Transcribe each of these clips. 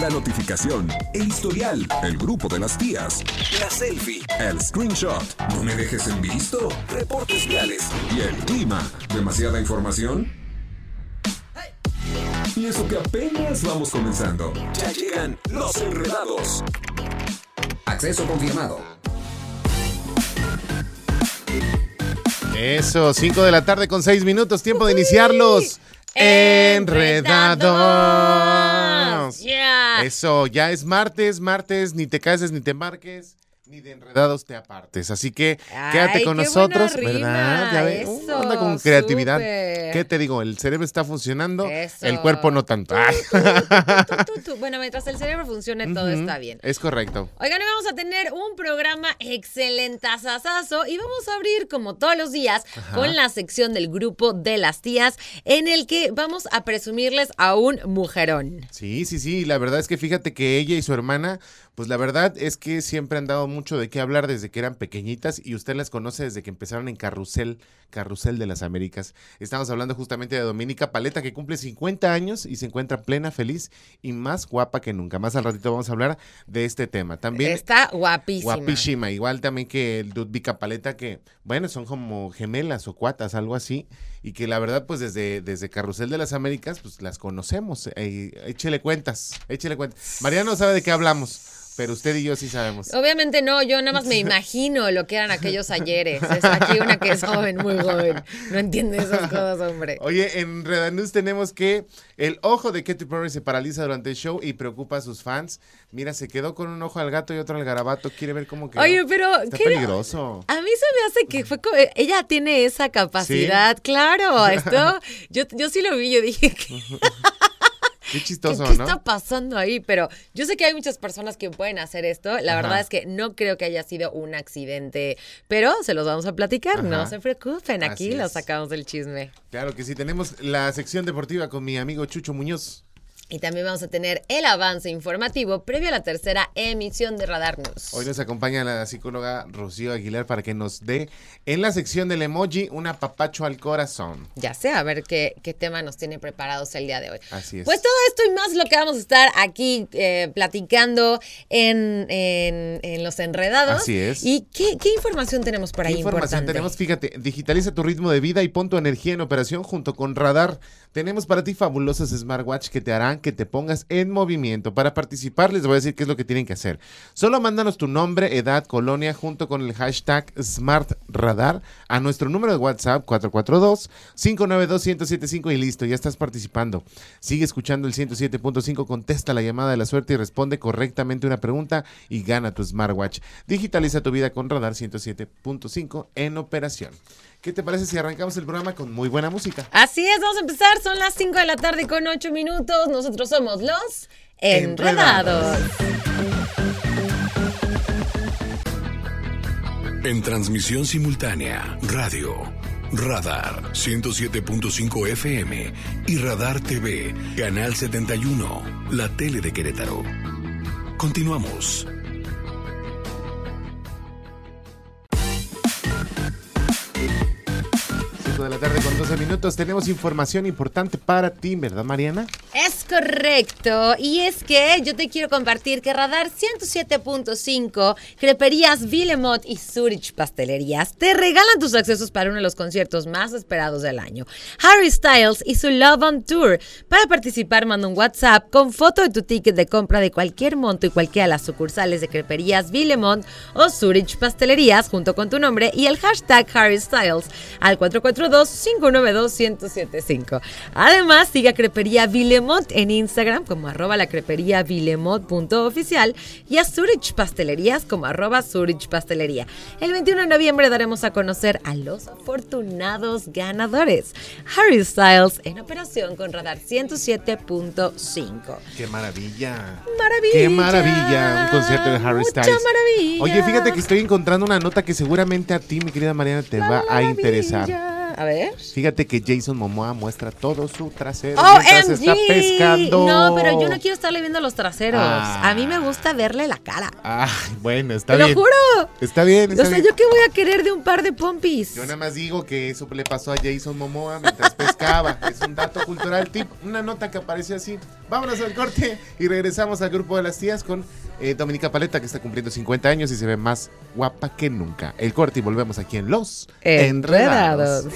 la notificación, el historial, el grupo de las tías, la selfie, el screenshot, no me dejes en visto, reportes reales y el clima. ¿Demasiada información? Y eso que apenas vamos comenzando. Ya llegan los enredados. Acceso confirmado. Eso, 5 de la tarde con 6 minutos, tiempo de iniciarlos. Enredados. Yeah. Eso, ya es martes, martes, ni te cases ni te marques. Ni de enredados te apartes. Así que quédate con qué nosotros, buena rima, ¿verdad? Ya ves, eso, anda con creatividad. ¿Qué te digo? El cerebro está funcionando, Eso. el cuerpo no tanto. Tu. Bueno, mientras el cerebro funcione, todo está bien. Es correcto. Oigan, hoy vamos a tener un programa excelentazazazo y vamos a abrir, como todos los días, con la sección del grupo de las tías, en el que vamos a presumirles a un mujerón. Sí, sí, sí. La verdad es que fíjate que ella y su hermana, pues la verdad es que siempre han dado mucho de qué hablar desde que eran pequeñitas y usted las conoce desde que empezaron en Carrusel, Carrusel de las Américas. Estamos hablando justamente de Dominica Paleta, que cumple 50 años y se encuentra plena, feliz y más guapa que nunca. Más al ratito vamos a hablar de este tema. También Está guapísima. Guapísima, igual también que el Paleta, que bueno, son como gemelas o cuatas, algo así, y que la verdad, pues desde, desde Carrusel de las Américas, pues las conocemos. Eh, échele cuentas, échele cuentas. Mariano sabe de qué hablamos, pero usted y yo sí sabemos. Obviamente no, yo nada más me imagino lo que eran aquellos ayeres. Es aquí una que es joven, muy joven. No entiende esas cosas, hombre. Oye, en Redanús tenemos que el ojo de Katy Perry se paraliza durante el show y preocupa a sus fans. Mira, se quedó con un ojo al gato y otro al garabato. Quiere ver cómo quedó. Oye, pero Está ¿qué- peligroso. A mí se me hace que fue co- ella tiene esa capacidad, claro, esto yo, yo sí lo vi, yo dije que Qué ¿Qué, chistoso, qué ¿no? está pasando ahí? Pero yo sé que hay muchas personas que pueden hacer esto. La Ajá. verdad es que no creo que haya sido un accidente, pero se los vamos a platicar. No se preocupen, aquí los sacamos del chisme. Claro que sí, tenemos la sección deportiva con mi amigo Chucho Muñoz. Y también vamos a tener el avance informativo previo a la tercera emisión de Radar News. Hoy nos acompaña la psicóloga Rocío Aguilar para que nos dé en la sección del emoji un apapacho al corazón. Ya sé, a ver qué, qué tema nos tiene preparados el día de hoy. Así es. Pues todo esto y más lo que vamos a estar aquí eh, platicando en, en- en Los Enredados. Así es. ¿Y qué, qué información tenemos por ¿Qué ahí información importante? tenemos? Fíjate, digitaliza tu ritmo de vida y pon tu energía en operación junto con Radar. Tenemos para ti fabulosos smartwatch que te harán que te pongas en movimiento. Para participar les voy a decir qué es lo que tienen que hacer. Solo mándanos tu nombre, edad, colonia junto con el hashtag SmartRadar a nuestro número de WhatsApp 442-592-1075 y listo, ya estás participando. Sigue escuchando el 107.5, contesta la llamada de la suerte y responde correctamente una pregunta y gana tu smartwatch. Digitaliza tu vida con Radar 107.5 en operación. ¿Qué te parece si arrancamos el programa con muy buena música? Así es, vamos a empezar. Son las 5 de la tarde con 8 minutos. Nosotros somos los Enredados. En transmisión simultánea, radio, Radar 107.5 FM y Radar TV, Canal 71, la tele de Querétaro. Continuamos. De la tarde con 12 minutos. Tenemos información importante para ti, ¿verdad, Mariana? Es correcto. Y es que yo te quiero compartir que Radar 107.5, Creperías Villemot y Zurich Pastelerías te regalan tus accesos para uno de los conciertos más esperados del año. Harry Styles y su Love on Tour. Para participar, manda un WhatsApp con foto de tu ticket de compra de cualquier monto y cualquiera de las sucursales de Creperías Villemont o Zurich Pastelerías junto con tu nombre y el hashtag Harry Styles al 442-592-1075. Además, sigue a Crepería Villemont en Instagram como arroba la crepería villemont.oficial y a Zurich Pastelerías como arroba Zurich Pastelería. El 21 de noviembre daremos a conocer a los afortunados ganadores. Harry Styles en operación con Radar 107.5. ¡Qué maravilla! Maravilla. ¡Qué maravilla! Un concierto de Harry Mucha Styles. maravilla. Oye, fíjate que estoy encontrando una nota que seguramente a ti, mi querida Mariana, te va a interesar. A ver. Fíjate que Jason Momoa muestra todo su trasero mientras está pescando. No, pero yo no quiero estarle viendo los traseros. Ah. A mí me gusta verle la cara. Ay, bueno, está Te bien. lo juro. Está bien, está O sea, bien. ¿yo qué voy a querer de un par de pompis? Yo nada más digo que eso le pasó a Jason Momoa mientras pescaba. Es un dato cultural tip, una nota que aparece así. Vámonos al corte y regresamos al grupo de las tías con eh, Dominica Paleta, que está cumpliendo 50 años y se ve más guapa que nunca. El corte y volvemos aquí en Los Enredados.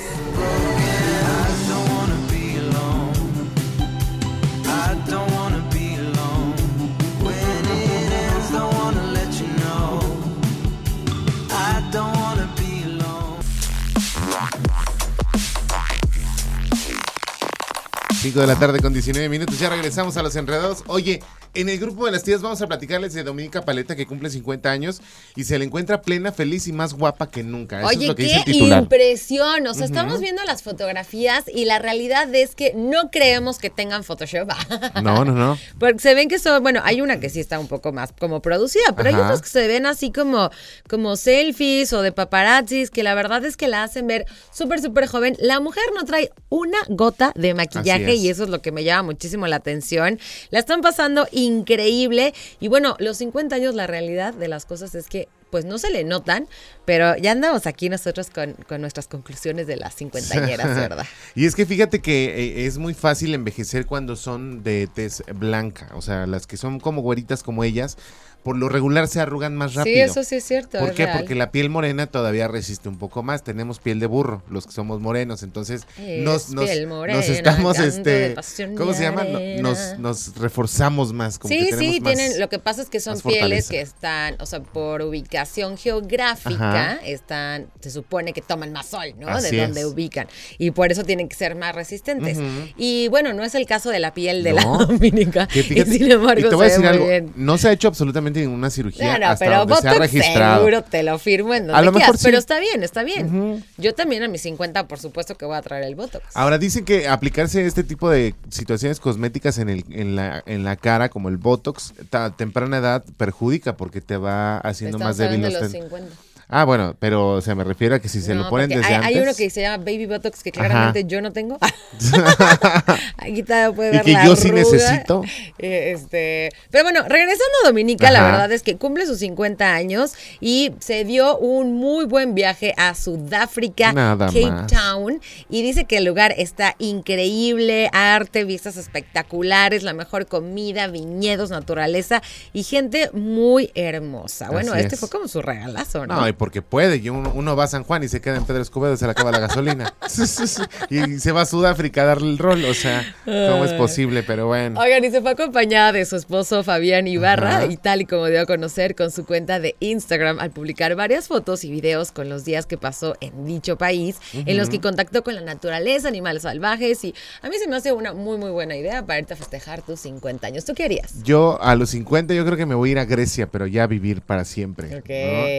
de la tarde con 19 minutos. Ya regresamos a los enredados. Oye, en el grupo de las tías vamos a platicarles de Dominica Paleta que cumple 50 años y se le encuentra plena, feliz y más guapa que nunca. Eso Oye, es lo que qué dice el impresión. O sea, estamos viendo las fotografías y la realidad es que no creemos que tengan Photoshop. No, no, no. Porque se ven que son, bueno, hay una que sí está un poco más como producida, pero hay otras que se ven así como, como selfies o de paparazzis, que la verdad es que la hacen ver súper, súper joven. La mujer no trae una gota de maquillaje y eso es lo que me llama muchísimo la atención. La están pasando increíble. Y bueno, los 50 años, la realidad de las cosas es que pues no se le notan, pero ya andamos aquí nosotros con, nuestras conclusiones de las cincuentañeras, ¿verdad? y es que fíjate que eh, es muy fácil envejecer cuando son de tez blanca, o sea, las que son como güeritas como ellas, por lo regular se arrugan más rápido. Sí, eso sí es cierto. ¿Por qué? Porque la piel morena todavía resiste un poco más. Tenemos piel de burro, los que somos morenos. Entonces, nos, nos, estamos, este, ¿cómo se llama? Nos, nos reforzamos más. Como sí, sí, tienen, lo que pasa es que son pieles que están, o sea, por ubicación geográfica, están, se supone que toman más sol, ¿no? de donde ubican. Y por eso tienen que ser más resistentes. Y bueno, no es el caso de la piel de la dominica. y sin embargo, te voy a decir algo, no se ha hecho absolutamente en una cirugía hasta pero donde se ha registrado. seguro te lo firmo en donde a lo mejor pero está bien, está bien. Yo también a mis 50, por supuesto que voy a traer el Botox. Ahora dicen que aplicarse este tipo de situaciones cosméticas en, el, en, la, en la cara, como el Botox, a temprana edad perjudica porque te va haciendo más débil los, los 50. Ah, bueno, pero se me refiere a que si se lo ponen desde hay, antes. Hay uno que se llama Baby Botox que claramente yo no tengo. Aquí puede ver y que yo sí necesito. Eh, este, pero bueno, regresando a Dominica, la verdad es que cumple sus 50 años y se dio un muy buen viaje a Sudáfrica, Cape Town, y dice que el lugar está increíble, arte, vistas espectaculares, la mejor comida, viñedos, naturaleza y gente muy hermosa. Bueno, este fue como su regalazo, ¿no? No, porque puede. Y uno, va a San Juan y se queda en Pedro Escobedo y se le acaba la gasolina. y se va a Sudáfrica a darle el rol. O sea, ¿cómo es posible? Pero bueno. Oigan, y se fue acompañada de su esposo Fabián Ibarra y tal y como dio a conocer con su cuenta de Instagram al publicar varias fotos y videos con los días que pasó en dicho país, en los que contactó con la naturaleza, animales salvajes y a mí se me hace una muy muy buena idea para irte a festejar tus 50 años. ¿Tú qué harías? Yo a los 50 yo creo que me voy a ir a Grecia, pero ya a vivir para siempre. Ok,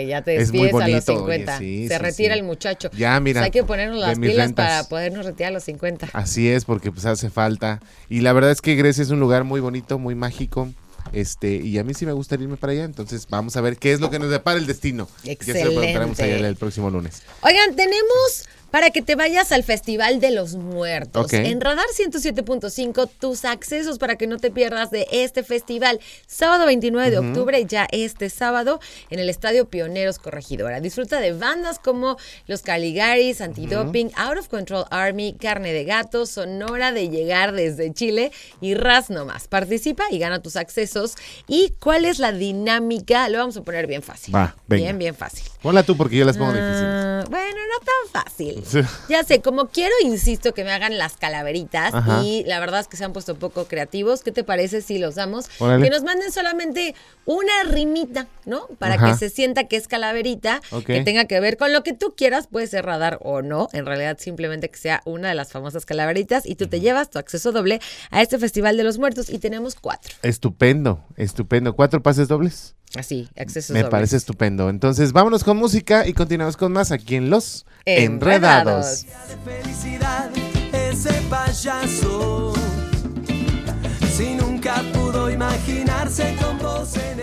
ya te es muy bonito, a los 50. se retira el muchacho. Ya, mira. hay que ponernos las pilas para podernos retirar a los 50. Así es, porque pues hace falta. Y la verdad es que Grecia es un lugar muy bonito, muy mágico. Este, y a mí sí me gustaría irme para allá, entonces vamos a ver qué es lo que nos depara el destino. Excelente. Ya se lo preguntaremos allá el próximo lunes. Oigan, tenemos para que te vayas al Festival de los Muertos. En Radar 107.5, tus accesos para que no te pierdas de este festival. Sábado 29 de octubre, ya este sábado, en el Estadio Pioneros Corregidora. Disfruta de bandas como Los Caligaris, Antidoping, Out of Control Army, Carne de Gato, Sonora de Llegar desde Chile y Raz Nomás. Participa y gana tus accesos. ¿Y cuál es la dinámica? Lo vamos a poner bien fácil. Va, Bien, bien fácil. Ponla tú porque yo las pongo ah, difíciles. Bueno, no tan fácil. Ya sé, como quiero, insisto, que me hagan las calaveritas y la verdad es que se han puesto poco creativos. ¿Qué te parece si los damos? Que nos manden solamente una rimita, ¿no? Para que se sienta que es calaverita, que tenga que ver con lo que tú quieras, puede ser radar o no. En realidad, simplemente que sea una de las famosas calaveritas y tú te llevas tu acceso doble a este Festival de los Muertos y tenemos cuatro. Estupendo, estupendo. ¿Cuatro pases dobles? Así, acceso Me parece estupendo. Entonces, vámonos con música y continuamos con más aquí en Los Enredados. felicidad, ese payaso. Si nunca pudo imaginarse con vos en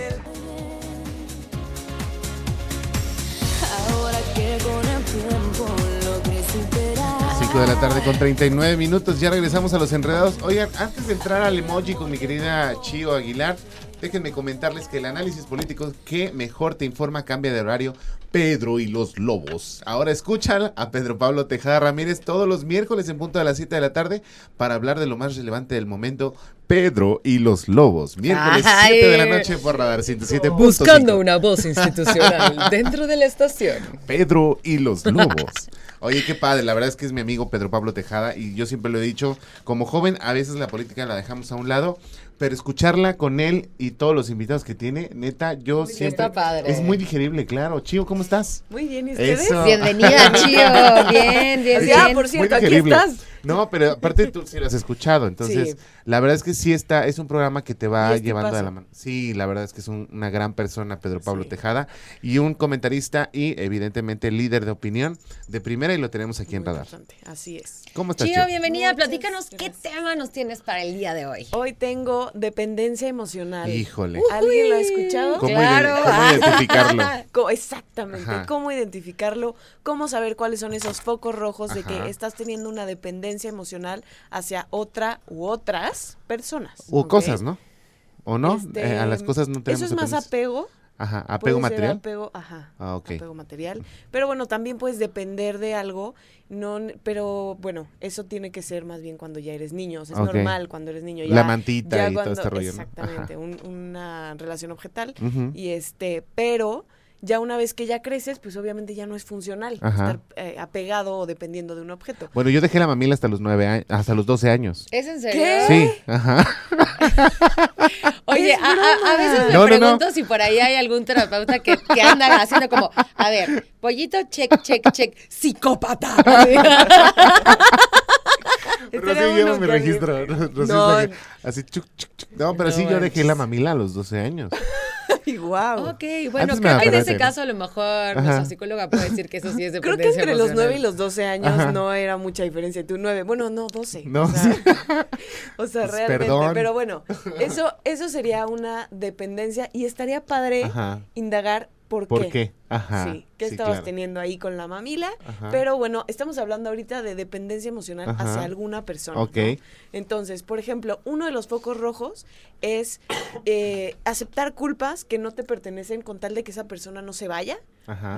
5 de la tarde con 39 minutos. Ya regresamos a los enredados. Oigan, antes de entrar al emoji con mi querida Chio Aguilar, déjenme comentarles que el análisis político que mejor te informa cambia de horario. Pedro y los Lobos. Ahora escuchan a Pedro Pablo Tejada Ramírez todos los miércoles en punto de las 7 de la tarde para hablar de lo más relevante del momento. Pedro y los Lobos. Miércoles 7 de la noche por Radar 107. Buscando una voz institucional dentro de la estación. Pedro y los Lobos. Oye, qué padre, la verdad es que es mi amigo Pedro Pablo Tejada y yo siempre lo he dicho, como joven a veces la política la dejamos a un lado, pero escucharla con él y todos los invitados que tiene, neta, yo siempre... Es muy digerible, claro. Chío, ¿cómo estás? Muy bien, ¿y ustedes? Bienvenida, Chío. Bien, bien, bien. Ah, por cierto, aquí estás. No, pero aparte tú sí lo has escuchado, entonces la verdad es que sí está, es un programa que te va llevando a la mano. Sí, la verdad es que es una gran persona, Pedro Pablo Tejada, y un comentarista y evidentemente líder de opinión de primera y lo tenemos aquí en Radar. Así es. ¿Cómo estás? Chío, bienvenida, platícanos qué tema nos tienes para el día de hoy. Hoy tengo dependencia emocional. Híjole. ¿Alguien lo ha escuchado? ¿Cómo, identificarlo? Exactamente, cómo identificarlo, cómo saber cuáles son esos focos rojos de que estás teniendo una dependencia emocional hacia otra u otras personas. O cosas, ¿no? ¿O no? Eh, a las cosas no tenemos Eso es más apego. Ajá, apego material. apego, ajá, ah, apego material. Pero bueno, también puedes depender de algo, no, pero bueno, eso tiene que ser más bien cuando ya eres niño. O sea, es normal cuando eres niño. Ya, La mantita y todo este rollo. Exactamente, una relación objetal. Y este, pero ya una vez que ya creces, pues obviamente ya no es funcional estar eh, apegado o dependiendo de un objeto. Bueno, yo dejé la mamila hasta los nueve años, hasta los 12 años. ¿Es en serio? Sí, ajá. Oye, a, veces me pregunto si por ahí hay algún terapeuta que, que anda haciendo como, a ver, pollito, check, check, check, psicópata. Rosy lleva mi registro. no. así, chuc, chuc, chuc. no, pero sí yo dejé la mamila a los 12 años. Y wow. Ok, bueno, que hay de ese caso a lo mejor nuestra psicóloga puede decir que eso sí es dependencia Creo que entre los 9 y los 12 años no era mucha diferencia. Tú 9, bueno, no, 12. No, o sea, o sea pues realmente. Pero bueno, eso, eso sería una dependencia y estaría padre indagar ¿Por, qué? Ajá. Sí, ¿qué estabas teniendo ahí con la mamila? Pero bueno, estamos hablando ahorita de dependencia emocional hacia alguna persona. Ok. Entonces, por ejemplo, uno de los focos rojos es eh, aceptar culpas que no te pertenecen con tal de que esa persona no se vaya,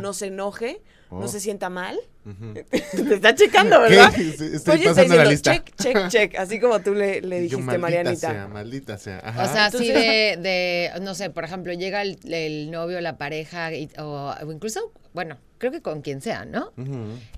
no se enoje, no oh. se sienta mal. Te está checando, ¿verdad? Estoy pasando la lista. Check, check, check. Así como tú le, le dijiste, Yo, maldita Marianita. Sea, maldita sea. O sea, así de, de, no sé, por ejemplo, llega el, el novio, la pareja, o, incluso, bueno, creo que con quien sea, ¿no?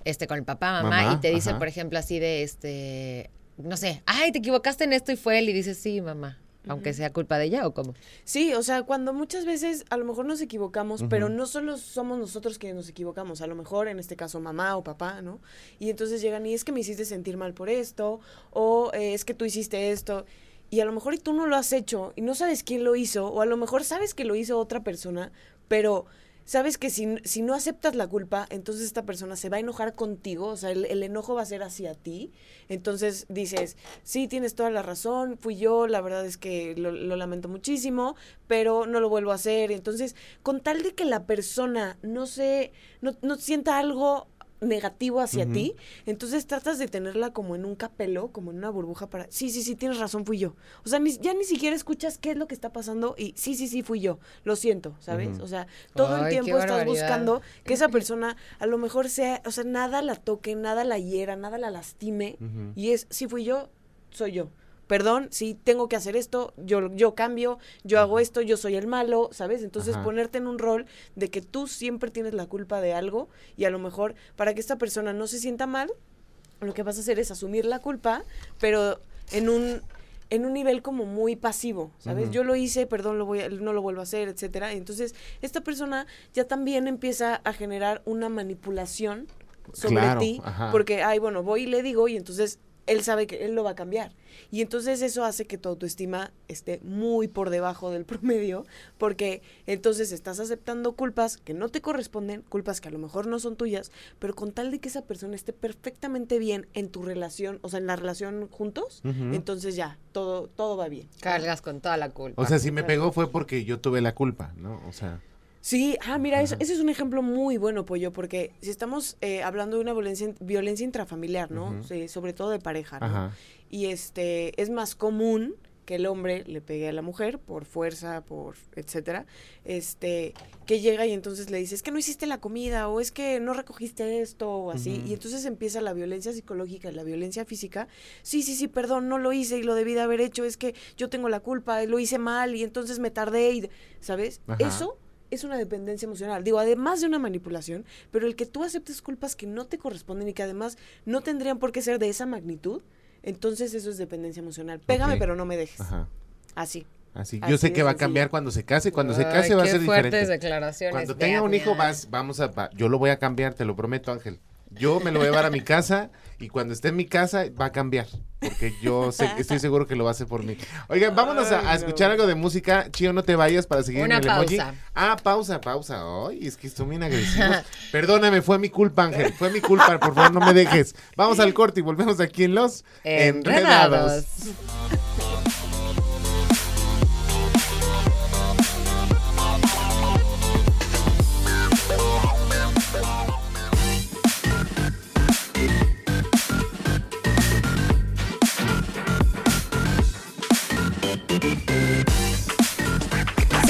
Este, con el papá, mamá, y te dice, por ejemplo, así de, este, no sé, ay, te equivocaste en esto y fue él, y dices, sí, mamá aunque sea culpa de ella o cómo. Sí, o sea, cuando muchas veces a lo mejor nos equivocamos, pero no solo somos nosotros que nos equivocamos, a lo mejor en este caso mamá o papá, ¿no? Y entonces llegan y es que me hiciste sentir mal por esto, o eh, es que tú hiciste esto, y a lo mejor y tú no lo has hecho y no sabes quién lo hizo, o a lo mejor sabes que lo hizo otra persona, pero sabes que si, si, no aceptas la culpa, entonces esta persona se va a enojar contigo, o sea, el, enojo va a ser hacia ti. Entonces dices, sí, tienes toda la razón, fui yo, la verdad es que lo, lo, lamento muchísimo, pero no lo vuelvo a hacer. Entonces, con tal de que la persona no se, no, no sienta algo negativo hacia ti, entonces tratas de tenerla como en un capelo, como en una burbuja para, sí, sí, sí, tienes razón, fui yo. O sea, ya ni siquiera escuchas qué es lo que está pasando y sí, sí, sí, fui yo, lo siento, ¿sabes? O sea, todo el tiempo estás buscando que esa persona a lo mejor sea, o sea, nada la toque, nada la hiera, nada la lastime y es, sí fui yo, soy yo perdón, si tengo que hacer esto, yo, yo cambio, yo hago esto, yo soy el malo, ¿sabes? Entonces ponerte en un rol de que tú siempre tienes la culpa de algo y a lo mejor para que esta persona no se sienta mal, lo que vas a hacer es asumir la culpa, pero en un en un nivel como muy pasivo, ¿sabes? Yo lo hice, perdón, lo voy no lo vuelvo a hacer, etcétera. Entonces, esta persona ya también empieza a generar una manipulación sobre ti, porque, ay, bueno, voy y le digo, y entonces él sabe que él lo va a cambiar. Y entonces eso hace que tu autoestima esté muy por debajo del promedio, porque entonces estás aceptando culpas que no te corresponden, culpas que a lo mejor no son tuyas, pero con tal de que esa persona esté perfectamente bien en tu relación, o sea, en la relación juntos, entonces ya, todo, todo va bien. Cargas con toda la culpa. O sea, si me pegó fue porque yo tuve la culpa, ¿no? O sea... Sí, ah, mira, eso, ese es un ejemplo muy bueno, Pollo, porque si estamos eh, hablando de una violencia, violencia intrafamiliar, ¿no? sobre todo de pareja, ¿no? Y este, es más común que el hombre le pegue a la mujer por fuerza, por etcétera, este, que llega y entonces le dice, es que no hiciste la comida, o es que no recogiste esto, o así, y entonces empieza la violencia psicológica la violencia física, sí, sí, sí, perdón, no lo hice y lo debí de haber hecho, es que yo tengo la culpa, lo hice mal y entonces me tardé, y, ¿sabes? Ajá. Eso es una dependencia emocional. Digo, además de una manipulación, pero el que tú aceptes culpas que no te corresponden y que además no tendrían por qué ser de esa magnitud, entonces eso es dependencia emocional. Pégame, pero no me dejes. Ajá. Así. Así. Así Yo sé que va a sencillo. cambiar cuando se case. Cuando se case va a ser fuertes diferente. declaraciones. Cuando tenga un hijo, vas, vamos a. va- yo lo voy a cambiar, te lo prometo, Ángel. Yo me lo voy a llevar a mi casa y cuando esté en mi casa va a cambiar. Porque yo sé- estoy seguro que lo va a hacer por mí. Oigan, vámonos a, a Ay, no. escuchar algo de música. Chío, no te vayas para seguir Una en el emoji. Ah, pausa, pausa. Ay, es que son bien agresivos. Perdóname, fue mi culpa, Ángel. Fue mi culpa. Por favor, no me dejes. Vamos al corte y volvemos aquí en Los Enredados. Enredados.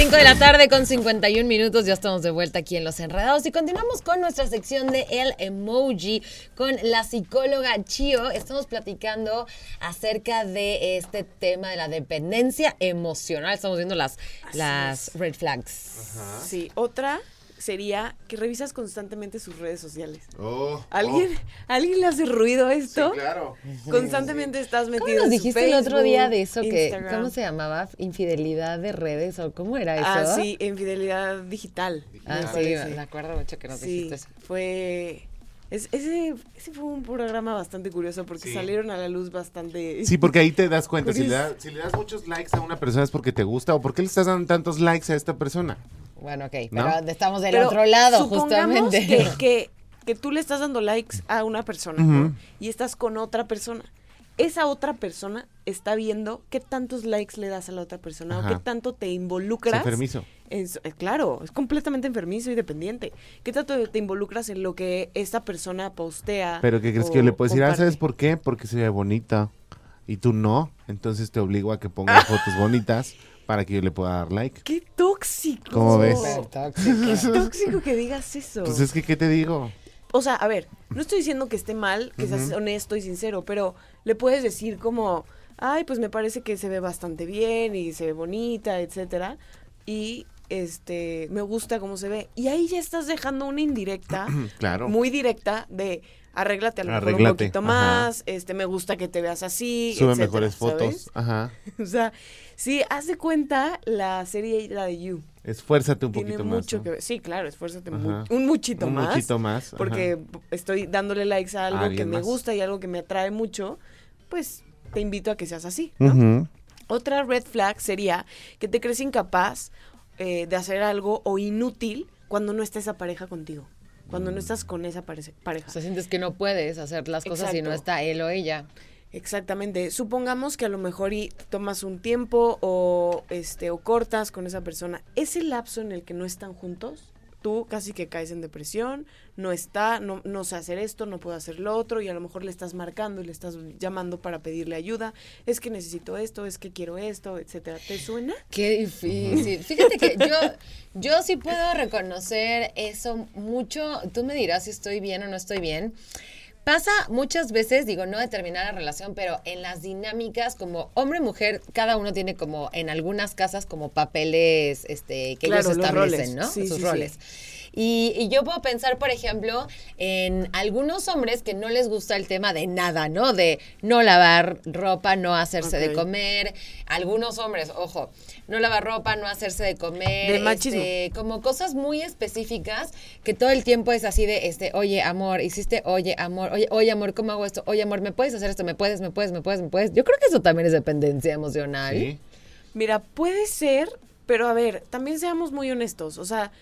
Cinco de la tarde con 51 minutos, ya estamos de vuelta aquí en Los Enredados y continuamos con nuestra sección de El Emoji con la psicóloga Chio. Estamos platicando acerca de este tema de la dependencia emocional. Estamos viendo las, las red flags. Sí. Otra sería que revisas constantemente sus redes sociales. Oh, ¿Alguien, ¿alguien le hace ruido oh, esto? sí, claro. Constantemente estás metido ¿Cómo nos en su dijiste el otro día de eso? que. ¿Cómo se llamaba? ¿Infidelidad de redes o cómo era eso? Ah, sí, infidelidad digital. Ah, me sí, me acuerdo mucho que nos Sí, dijiste eso. fue... es- ese, ese fue un programa bastante curioso porque Sí. salieron a la luz bastante... Sí, porque ahí te das cuenta, si le, das, si le das muchos likes a una persona es porque te gusta o porque le estás dando tantos likes a esta persona. Bueno, ok, ¿No? pero estamos del Pero otro lado, supongamos justamente. Que, que, que tú le estás dando likes a una persona y estás con otra persona. Esa otra persona está viendo qué tantos likes le das a la otra persona Ajá. o qué tanto te Es involucras. enfermizo. en eh, claro, es completamente enfermizo y dependiente. ¿Qué tanto te involucras en lo que esta persona postea? Pero ¿qué crees o que yo le puedo decir? Ah? ¿sabes por qué? Porque se ve bonita. Y tú no. Entonces te obligo a que pongas fotos bonitas para que yo le pueda dar like. ¡Qué tóxico! ¿Cómo ves? Qué tóxico que digas eso. Pues es que, ¿qué te digo? O sea, a ver, no estoy diciendo que esté mal, que seas honesto y sincero, pero le puedes decir como, ay, pues me parece que se ve bastante bien y se ve bonita, etcétera, y este, me gusta cómo se ve. Y ahí ya estás dejando una indirecta, Claro. muy directa de arréglate a lo mejor un poquito ajá. más, este, me gusta que te veas así, Sube etcétera, mejores fotos. ¿sabes? Ajá. O sea, sí, haz de cuenta la serie, la de You. Esfuérzate un Tiene poquito más. que ver. Sí, claro, esfuérzate mu- un muchito Un más. muchito más, ajá. Porque estoy dándole likes a algo que me más. gusta y algo que me atrae mucho, pues te invito a que seas así. Otra red flag sería que te crees incapaz eh, de hacer algo o inútil cuando no está esa pareja contigo. Cuando no estás con esa pare- pareja. O sea, sientes que no puedes hacer las cosas si no está él o ella. Exactamente. Supongamos que a lo mejor y tomas un tiempo o este o cortas con esa persona. Ese lapso en el que no están juntos, tú casi que caes en depresión, no está, no, no sé hacer esto, no puedo hacer lo otro, y a lo mejor le estás marcando y le estás llamando para pedirle ayuda. Es que necesito esto, es que quiero esto, etcétera. ¿Te suena? Qué difícil. Fíjate que yo, yo sí puedo reconocer eso mucho. Tú me dirás si estoy bien o no estoy bien. Pasa muchas veces, digo, no de terminar la relación, pero en las dinámicas como hombre-mujer, cada uno tiene como en algunas casas como papeles este, que Claro, ellos los establecen, roles. ¿no? Sí, Sus sí, roles. sí. Y, y yo puedo pensar, por ejemplo, en algunos hombres que no les gusta el tema de nada, ¿no? De no lavar ropa, no hacerse de comer. Algunos hombres, ojo, no lavar ropa, no hacerse de comer. De machismo. este, como cosas muy específicas que todo el tiempo es así de, este, oye, amor, hiciste, oye, amor, oye, oye, amor, ¿cómo hago esto? Oye, amor, ¿me puedes hacer esto? ¿Me puedes, me puedes, me puedes, me puedes? Yo creo que eso también es dependencia emocional. Sí. Mira, puede ser, pero a ver, también seamos muy honestos. O sea,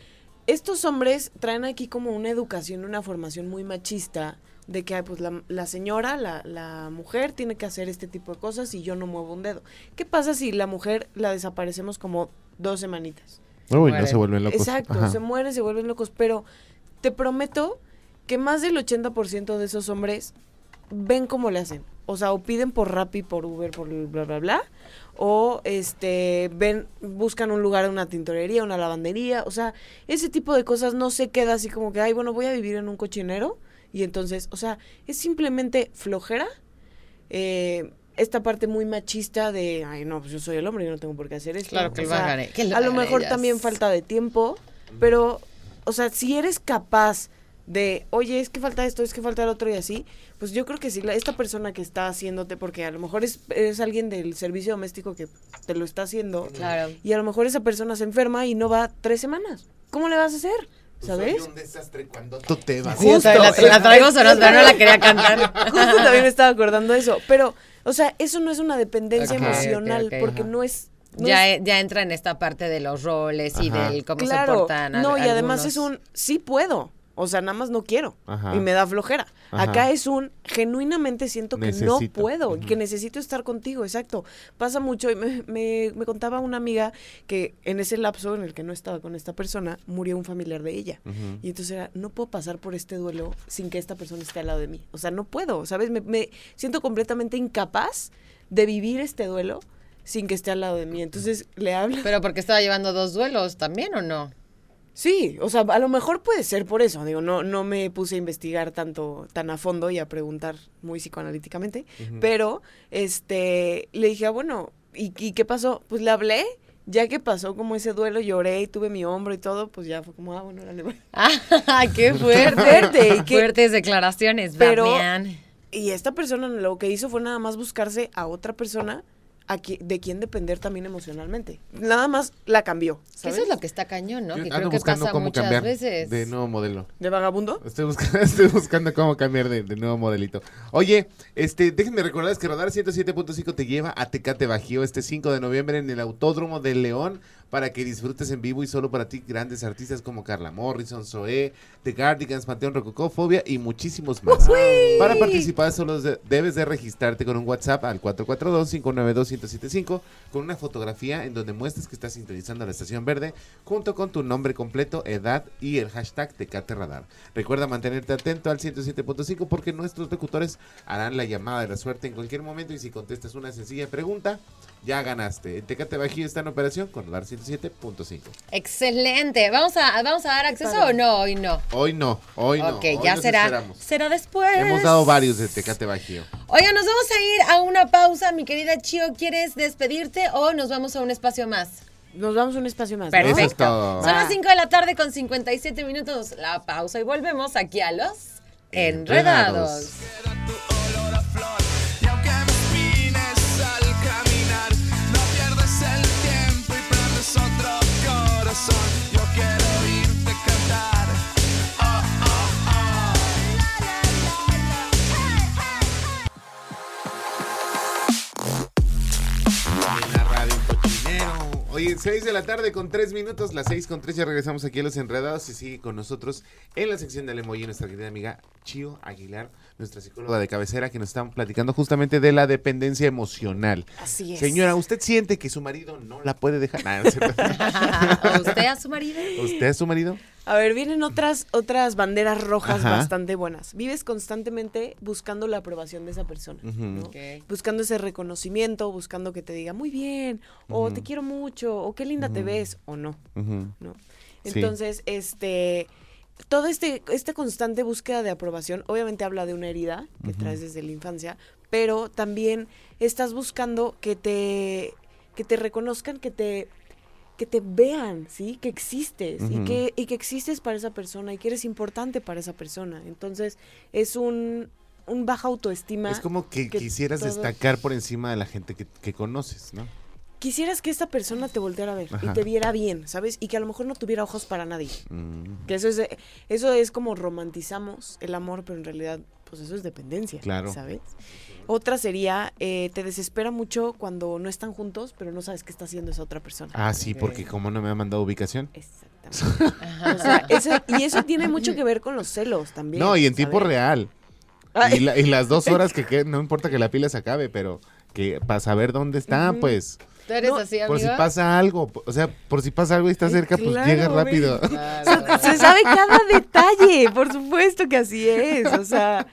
estos hombres traen aquí como una educación, una formación muy machista de que pues la, la señora, la, la mujer tiene que hacer este tipo de cosas y yo no muevo un dedo. ¿Qué pasa si la mujer la desaparecemos como dos semanitas? Uy, no se vuelven locos. Exacto, Ajá. se mueren, se vuelven locos, pero te prometo que más del 80% de esos hombres ven cómo le hacen. o sea, o piden por Rappi, por Uber, por bla, bla, bla, o este, ven, buscan un lugar, una tintorería, una lavandería, o sea, ese tipo de cosas no se queda así como que, ay, bueno, voy a vivir en un cochinero, y entonces, o sea, es simplemente flojera, eh, esta parte muy machista de, ay, no, pues yo soy el hombre y no tengo por qué hacer esto. Claro que O lo sea, hagan, que lo a lo mejor ellas. también falta de tiempo, pero, o sea, si eres capaz de, oye, es que falta esto, es que falta el otro y así, pues yo creo que si la, esta persona que está haciéndote, porque a lo mejor es, es alguien del servicio doméstico que te lo está haciendo, Claro. y a lo mejor esa persona se enferma y no va tres semanas. ¿Cómo le vas a hacer? ¿Sabes? Soy un desastre cuando tú te vas. Sí, yo también la, la traigo pero no la quería cantar. Justo también me estaba acordando de eso. Pero, o sea, eso no es una dependencia emocional, porque ajá. no es... no Ya, es- e- ya entra en esta parte de los roles y Ajá. del cómo se claro, portan. al- no, y además es un sí puedo. O sea, nada más no quiero. Ajá. Y me da flojera. Ajá. Acá es un genuinamente siento que no puedo y que necesito estar contigo, exacto. Pasa mucho y me, me- me contaba una amiga que en ese lapso en el que no estaba con esta persona, murió un familiar de ella. Y entonces era, no puedo pasar por este duelo sin que esta persona esté al lado de mí. O sea, no puedo, ¿sabes? Me, me siento completamente incapaz de vivir este duelo sin que esté al lado de mí. Entonces le hablo. Pero porque estaba llevando dos duelos también o no? Sí, o sea, a lo mejor puede ser por eso. Digo, no, no me puse a investigar tanto, tan a fondo y a preguntar muy psicoanalíticamente. Pero, este, le dije, ah, bueno, ¿y, y qué pasó? Pues le hablé. Ya que pasó como ese duelo, lloré y tuve mi hombro y todo, pues ya fue como, ah, bueno, va. ¡Ah, qué fuerte! fuerte, y qué- Fuertes declaraciones, Pero- Batman. Y esta persona lo que hizo fue nada más buscarse a otra persona a qui- de quien depender también emocionalmente. Nada más la cambió, Que ¿sabes? Eso es lo que está cañón, ¿no? Yo Que ando creo que buscando pasa cómo muchas cambiar veces. de nuevo modelo. ¿De vagabundo? Estoy buscando, estoy buscando cómo cambiar de, de nuevo modelito. Oye, este, déjenme recordarles que Radar 107.5 te lleva a Tecate Bajío este 5 de noviembre en el Autódromo de León para que disfrutes en vivo y solo para ti grandes artistas como Carla Morrison, Zoé, The Cardigans, Panteón Rococó, Fobia y muchísimos más. Para participar solo de- debes de registrarte con un WhatsApp al 442-592-1075 con una fotografía en donde muestres que estás sintonizando la estación verde junto con tu nombre completo, edad y el hashtag Tecate Radar. Recuerda mantenerte atento al 107.5 porque nuestros locutores harán la llamada de la suerte en cualquier momento y si contestas una sencilla pregunta, ya ganaste. En Tecate Bajío está en operación con Radar 107.5. Excelente. ¿Vamos a, ¿Vamos a dar acceso o no? Hoy no. Hoy no, hoy no. ok, hoy ya será. esperamos. Será después. Hemos dado varios de Tecate Bajío. Oiga, nos vamos a ir a una pausa, mi querida Chio. ¿Quieres despedirte o nos vamos a un espacio más? Nos vamos a un espacio más. ¿no? Perfecto. Eso es todo. Son las 5 de la tarde con 57 minutos. La pausa y volvemos aquí a los Enredados. Enredados. Corazón. Oye, 6 de la tarde con 3 minutos, las 6 con 3 ya regresamos aquí a Los Enredados y sigue con nosotros en la sección del emoji nuestra querida amiga Chio Aguilar, nuestra psicóloga de cabecera que nos está platicando justamente de la dependencia emocional. Así es. Señora, ¿usted siente que su marido no la puede dejar? Nah, no. ¿A ¿Usted a su marido? ¿Usted es su marido? A ver, vienen otras, otras banderas rojas Ajá. bastante buenas. Vives constantemente buscando la aprobación de esa persona. ¿no? Ok. Buscando ese reconocimiento, buscando que te diga muy bien, o te quiero mucho, o qué linda te ves, o no. ¿no? Sí. Entonces, este, todo este, esta constante búsqueda de aprobación, obviamente habla de una herida que traes desde la infancia, pero también estás buscando que te, que te reconozcan, que te, que te vean, ¿sí? Que existes y, que, y que existes para esa persona y que eres importante para esa persona. Entonces, es un, un baja autoestima. Es como que, que quisieras destacar por encima de la gente que, que conoces, ¿no? Quisieras que esta persona te volteara a ver Ajá. y te viera bien, ¿sabes? Y que a lo mejor no tuviera ojos para nadie. Mm, Que eso es, eso es como romantizamos el amor, pero en realidad, pues eso es dependencia. Claro. ¿Sabes? Otra sería, eh, te desespera mucho cuando no están juntos, pero no sabes qué está haciendo esa otra persona. Ah, sí, porque como no me ha mandado ubicación. Exactamente. O sea, eso- y eso tiene mucho que ver con los celos también. No, y en tiempo real. Y, la- y las dos horas que queden, no importa que la pila se acabe, pero que para saber dónde está, pues, ¿Tú eres No, así, por si pasa algo, o sea, por si pasa algo y está Ay, cerca, pues llega rápido. Claro. Se sabe cada detalle, por supuesto que así es. O sea,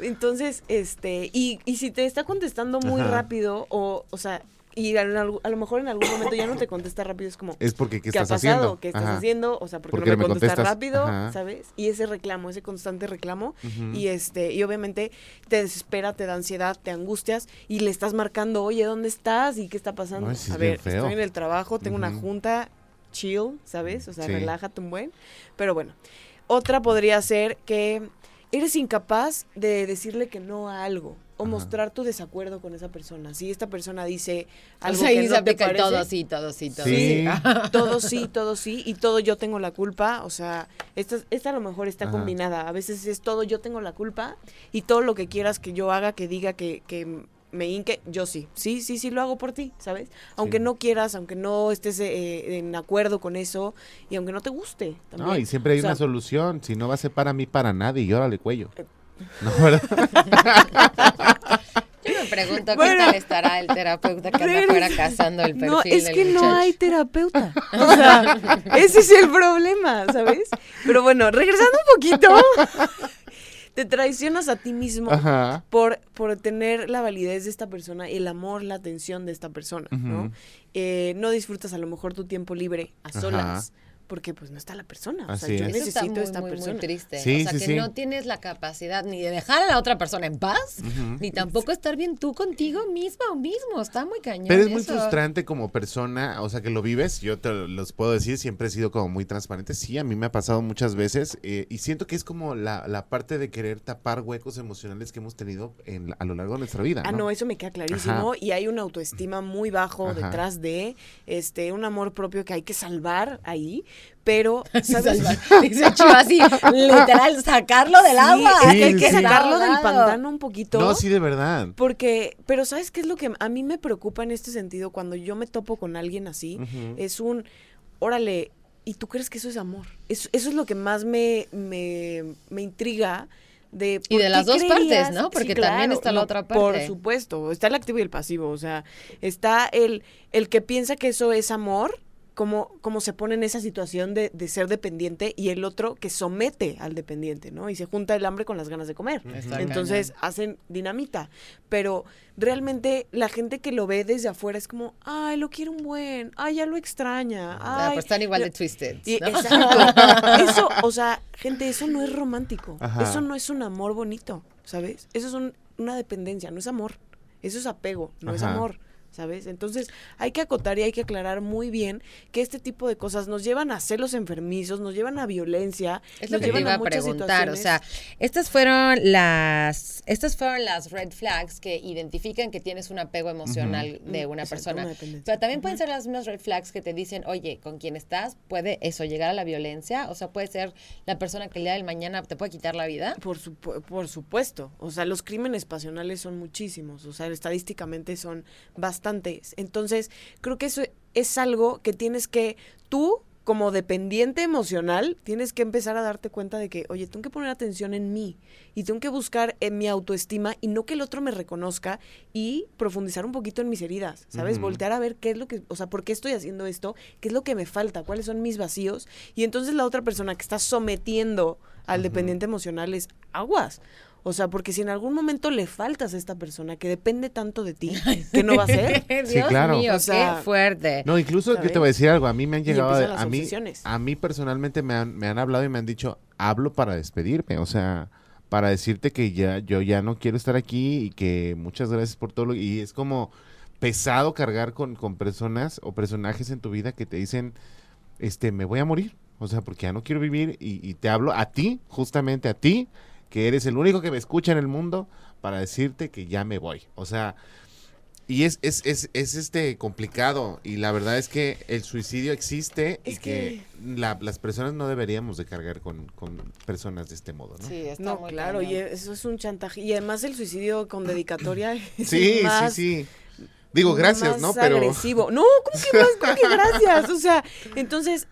Entonces, este, y, y si te está contestando muy Ajá. rápido, o, o sea, y a, lo a lo mejor en algún momento ya no te contesta rápido, es como, Es porque, ¿qué, ¿qué ha estás pasado? haciendo? ¿Qué estás Ajá. haciendo? O sea, ¿por ¿Por qué no me me contestas contestas? rápido? Ajá. ¿Sabes? Y ese reclamo, ese constante reclamo, y este, y obviamente te desespera, te da ansiedad, te angustias, y le estás marcando, oye, ¿dónde estás? ¿Y qué está pasando? Ay, sí, a es ver, estoy en el trabajo, tengo una junta, chill, ¿sabes? O sea, Sí. relájate un buen. Pero bueno, otra podría ser que eres incapaz de decirle que no a algo o Ajá. mostrar tu desacuerdo con esa persona. Si esta persona dice O algo sea, que no se te parece, todo sí, todo sí, todo Sí. sí. todo sí, todo sí, y todo yo tengo la culpa, o sea, esta, esta a lo mejor está Ajá. combinada, a veces es todo yo tengo la culpa y todo lo que quieras que yo haga, que diga, que, que me hinque, yo sí, sí, sí, sí lo hago por ti, ¿sabes? Aunque Sí. no quieras, aunque no estés eh, en acuerdo con eso y aunque no te guste. También. No, y siempre hay O sea, una solución. Si no va a ser para mí, para nadie. Y órale, cuello. Eh. No, ¿verdad? Yo me pregunto Bueno. qué tal estará el terapeuta que anda fuera cazando el perfil No, es del que no hay terapeuta. O sea, ese es el problema, ¿sabes? Pero bueno, regresando un poquito, te traicionas a ti mismo Ajá. por, por tener la validez de esta persona, el amor, la atención de esta persona, ¿no? Eh, no disfrutas a lo mejor tu tiempo libre a Ajá. Porque pues no está la persona. O sea, yo es. Eso está necesito muy, esta muy, muy persona. triste. Sí, o sea, sí, que sí. no tienes la capacidad ni de dejar a la otra persona en paz, ni tampoco estar bien tú contigo misma o mismo. Está muy cañón. Pero es muy eso. frustrante como persona, o sea, que lo vives, yo te lo- los puedo decir, siempre he sido como muy transparente, sí, a mí me ha pasado muchas veces eh, y siento que es como la, la parte de querer tapar huecos emocionales que hemos tenido en, a lo largo de nuestra vida. Ah, no, eso me queda clarísimo. Ajá. Y hay una autoestima muy bajo Ajá. detrás de este un amor propio que hay que salvar ahí. Pero, ¿sabes? Dice así, literal, sacarlo del Sí, agua. Sí, hay que sí. sacarlo del pantano un poquito. No, sí, de verdad. Porque, pero ¿sabes qué es lo que a mí me preocupa en este sentido cuando yo me topo con alguien así? Es un, órale, ¿y tú crees que eso es amor? Eso, eso es lo que más me, me, me intriga. De Y ¿por de las dos partes, ¿no? Porque también está la otra Por parte. supuesto, está el activo y el pasivo, o sea, está el, el que piensa que eso es amor, como, como se pone en esa situación de, de ser dependiente, y el otro que somete al dependiente, ¿no? Y se junta el hambre con las ganas de comer. Está Entonces hacen dinamita. Pero realmente la gente que lo ve desde afuera es como, ay, lo quiere un buen, ay, ya lo extraña. Ah, Ay, pues están igual de twisted. Exacto. Eso, o sea, gente, eso no es romántico. Ajá. Eso no es un amor bonito, ¿sabes? Eso es un- una dependencia, no es amor. Eso es apego, no es amor. ¿Sabes? Entonces hay que acotar y hay que aclarar muy bien que este tipo de cosas nos llevan a celos enfermizos, nos llevan a violencia, Es lo nos que te llevan iba a muchas preguntar, o sea, estas fueron las estas fueron las red flags que identifican que tienes un apego emocional de una exacto, persona. una. Pero también pueden ser las mismas red flags que te dicen, "Oye, con quien estás puede eso llegar a la violencia", o sea, puede ser la persona que el día del mañana te puede quitar la vida. Por, supu- por supuesto, o sea, los crímenes pasionales son muchísimos, o sea, estadísticamente son bastantes. Entonces, creo que eso es algo que tienes que, tú, como dependiente emocional, tienes que empezar a darte cuenta de que, oye, tengo que poner atención en mí y tengo que buscar en mi autoestima y no que el otro me reconozca y profundizar un poquito en mis heridas, ¿sabes? Voltear a ver qué es lo que, o sea, por qué estoy haciendo esto, qué es lo que me falta, cuáles son mis vacíos y entonces la otra persona que está sometiendo al dependiente emocional es aguas. O sea, porque si en algún momento le faltas a esta persona que depende tanto de ti, ¿qué no va a hacer? Dios claro. mío, O sea, qué fuerte. No, incluso yo te voy a decir algo, a mí me han llegado, empiezan a, mí, obsesiones. a mí personalmente me han, me han hablado y me han dicho, hablo para despedirme, o sea, para decirte que ya, yo ya no quiero estar aquí y que muchas gracias por todo lo, y es como pesado cargar con, con personas o personajes en tu vida que te dicen, este, me voy a morir, o sea, porque ya no quiero vivir y, y te hablo a ti, justamente a ti, que eres el único que me escucha en el mundo para decirte que ya me voy, o sea, y es, es, es, es este complicado y la verdad es que el suicidio existe y que, la- las personas no deberíamos de cargar con, con personas de este modo, ¿no? Sí, está No, muy claro, y cañón. eso es un chantaje. Y además el suicidio con dedicatoria es Sí, más, sí, sí. Digo, gracias, más ¿no? Pero agresivo. No, ¿cómo que más? ¿Cómo que gracias? O sea, entonces,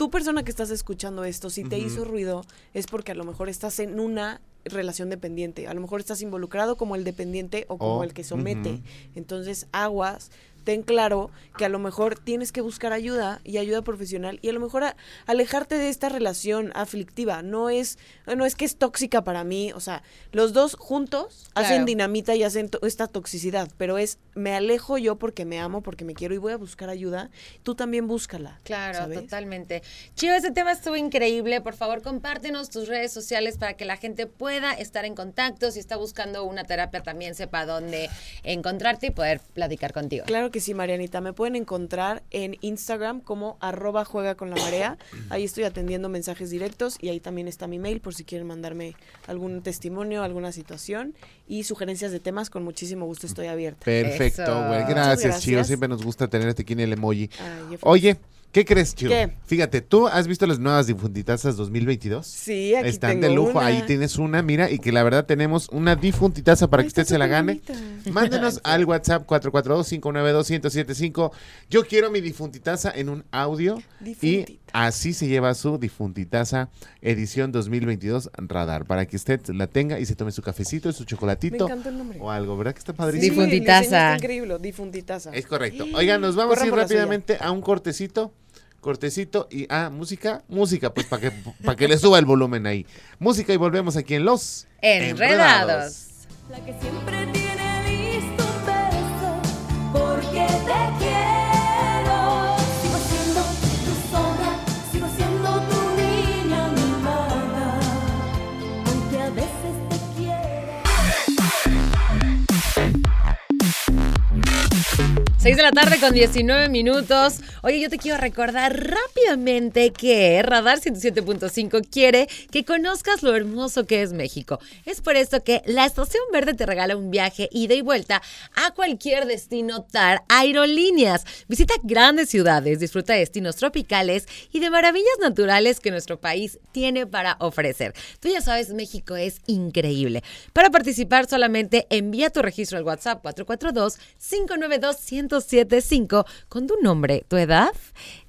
tú persona que estás escuchando esto, si te hizo ruido, es porque a lo mejor estás en una relación dependiente. A lo mejor estás involucrado como el dependiente o como Oh, el que somete. Entonces, aguas, ten claro que a lo mejor tienes que buscar ayuda y ayuda profesional y a lo mejor a- alejarte de esta relación aflictiva. No es, no es que es tóxica para mí, o sea, los dos juntos Claro. hacen dinamita y hacen to- esta toxicidad, pero es me alejo yo porque me amo, porque me quiero y voy a buscar ayuda. Tú también búscala. Claro, ¿sabes? totalmente. Chivo, ese tema estuvo increíble. Por favor, compártenos tus redes sociales para que la gente pueda estar en contacto. Si está buscando una terapia, también sepa dónde encontrarte y poder platicar contigo. Claro que sí, Marianita. Me pueden encontrar en Instagram como arroba juega con la marea. Ahí estoy atendiendo mensajes directos y ahí también está mi mail por si quieren mandarme algún testimonio, alguna situación y sugerencias de temas. Con muchísimo gusto estoy abierta. Perfecto, güey. Gracias, gracias. Siempre nos gusta tenerte aquí en el emoji. Ay, Oye, ¿qué crees? ¿Qué? Fíjate, ¿tú has visto las nuevas difuntitazas 2022? Sí, aquí Están tengo de lujo, una. ahí tienes una, mira, y que la verdad tenemos una difuntitaza para Ay, que usted se la gane. bonita. Mándenos al WhatsApp 442-592-1075. Yo quiero mi difuntitaza en un audio. Y Difuntita. así se lleva su difuntitaza edición 2022 Radar, para que usted la tenga y se tome su cafecito, su Me chocolatito encanta el nombre. o algo, ¿verdad que está Sí, padrísimo? Difuntitaza. el diseño está increíble, difuntitaza. Es correcto. Oigan, nos vamos a ir rápidamente a un cortecito. Cortecito y ah, música, música, pues para que para que le suba el volumen ahí. Música y volvemos aquí en Los Enredados. La que siempre 6 de la tarde con 19 minutos. Oye, yo te quiero recordar rápidamente que Radar 107.5 quiere que conozcas lo hermoso que es México. Es por esto que la Estación Verde te regala un viaje ida y vuelta a cualquier destino TAR Aerolíneas. Visita grandes ciudades, disfruta de destinos tropicales y de maravillas naturales que nuestro país tiene para ofrecer. Tú ya sabes, México es increíble. Para participar solamente envía tu registro al WhatsApp 442-592-1075 con tu nombre, tu edad,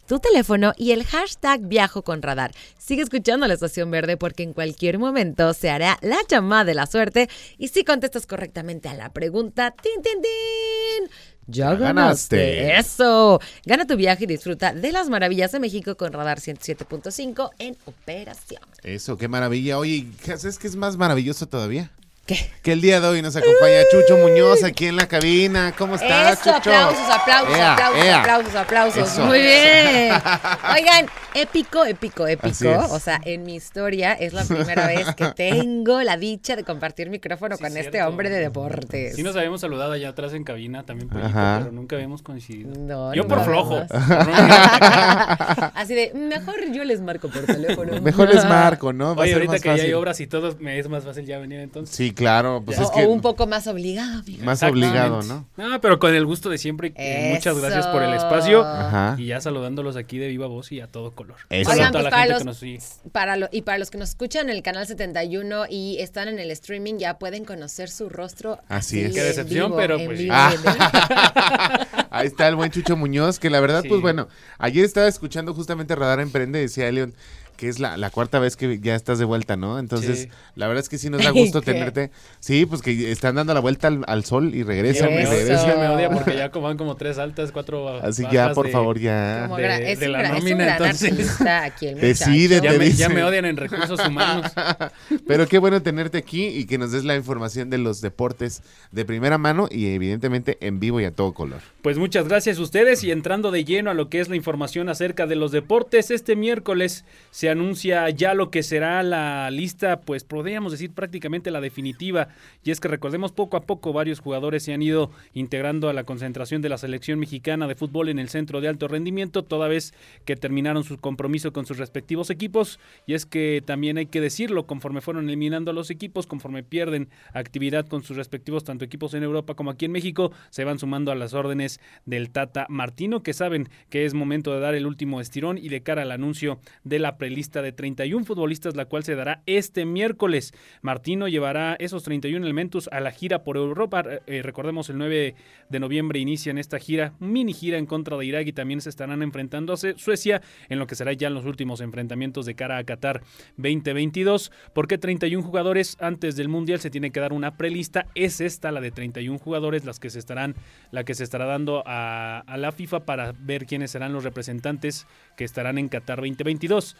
tu teléfono y el hashtag Viajo con Radar. Sigue escuchando la Estación Verde porque en cualquier momento se hará la llamada de la suerte y si contestas correctamente a la pregunta, ¡tin, tin, tin! Ya ganaste. Eso. Gana tu viaje y disfruta de las maravillas de México con Radar 107.5 en operación. Eso, qué maravilla. Oye, ¿sabes qué es más maravilloso todavía? ¿Qué? Que el día de hoy nos acompaña Chucho Muñoz aquí en la cabina. ¿Cómo estás, Eso, Chucho? aplausos, aplausos, Ea, aplausos, ea. aplausos, aplausos. Eso. Muy bien. Oigan, épico, épico, épico. O sea, en mi historia es la primera vez que tengo la dicha de compartir micrófono Sí, con este hombre de deportes. Sí nos habíamos saludado allá atrás en cabina también, Pollito, Ajá. pero nunca habíamos coincidido. No, Yo no, por flojo. no. por no- Así de, mejor yo les marco por teléfono. Mejor les marco, ¿no? Va a Oye, ser ahorita más que ya hay obras y todo, me es más fácil ya venir entonces. Sí, claro, pues o, es o que un poco más obligado, fíjate. más obligado, ¿no? No, pero con el gusto de siempre. y que muchas gracias por el espacio. Ajá. Y ya saludándolos aquí de viva voz y a todo color. Eso. Oigan, pues para los, que nos para lo- y para los que nos escuchan en el canal 71 y están en el streaming, ya pueden conocer su rostro. Así es. Qué decepción, vivo, pero pues vivo, Ah. Ahí está el buen Chucho Muñoz, que la verdad, Sí. pues bueno, ayer estaba escuchando justamente Radar Emprende, decía Elion, que es la, la cuarta vez que ya estás de vuelta, ¿no? Entonces, Sí. la verdad es que sí nos da gusto ¿Qué? tenerte. Sí, pues que están dando la vuelta al, al sol y regresan y regresan. me odia porque ya como van como tres altas, cuatro Así bajas ya, por de- favor, ya. Como de- gra- es, de un la gran, es un nómina, entonces. artista aquí el. Decídete, Ya me, ya me odian en recursos humanos. Pero qué bueno tenerte aquí y que nos des la información de los deportes de primera mano y evidentemente en vivo y a todo color. Pues muchas gracias a ustedes y entrando de lleno a lo que es la información acerca de los deportes, este miércoles se anuncia ya lo que será la lista, pues podríamos decir prácticamente la definitiva, y es que recordemos poco a poco varios jugadores se han ido integrando a la concentración de la selección mexicana de fútbol en el centro de alto rendimiento, toda vez que terminaron su compromiso con sus respectivos equipos, y es que también hay que decirlo, conforme fueron eliminando a los equipos, conforme pierden actividad con sus respectivos tanto equipos en Europa como aquí en México, se van sumando a las órdenes del Tata Martino, que saben que es momento de dar el último estirón y de cara al anuncio de la prelista de 31 futbolistas, la cual se dará este miércoles. Martino llevará esos 31 elementos a la gira por Europa. Eh, recordemos, el 9 de noviembre inician esta gira, mini gira en contra de Irak y también se estarán enfrentando a Suecia en lo que será ya los últimos enfrentamientos de cara a Qatar 2022. ¿Por qué 31 jugadores? Antes del Mundial se tiene que dar una prelista. Es esta, la de 31 jugadores, las que se estarán, la que se estará dando a la FIFA para ver quiénes serán los representantes que estarán en Qatar 2022.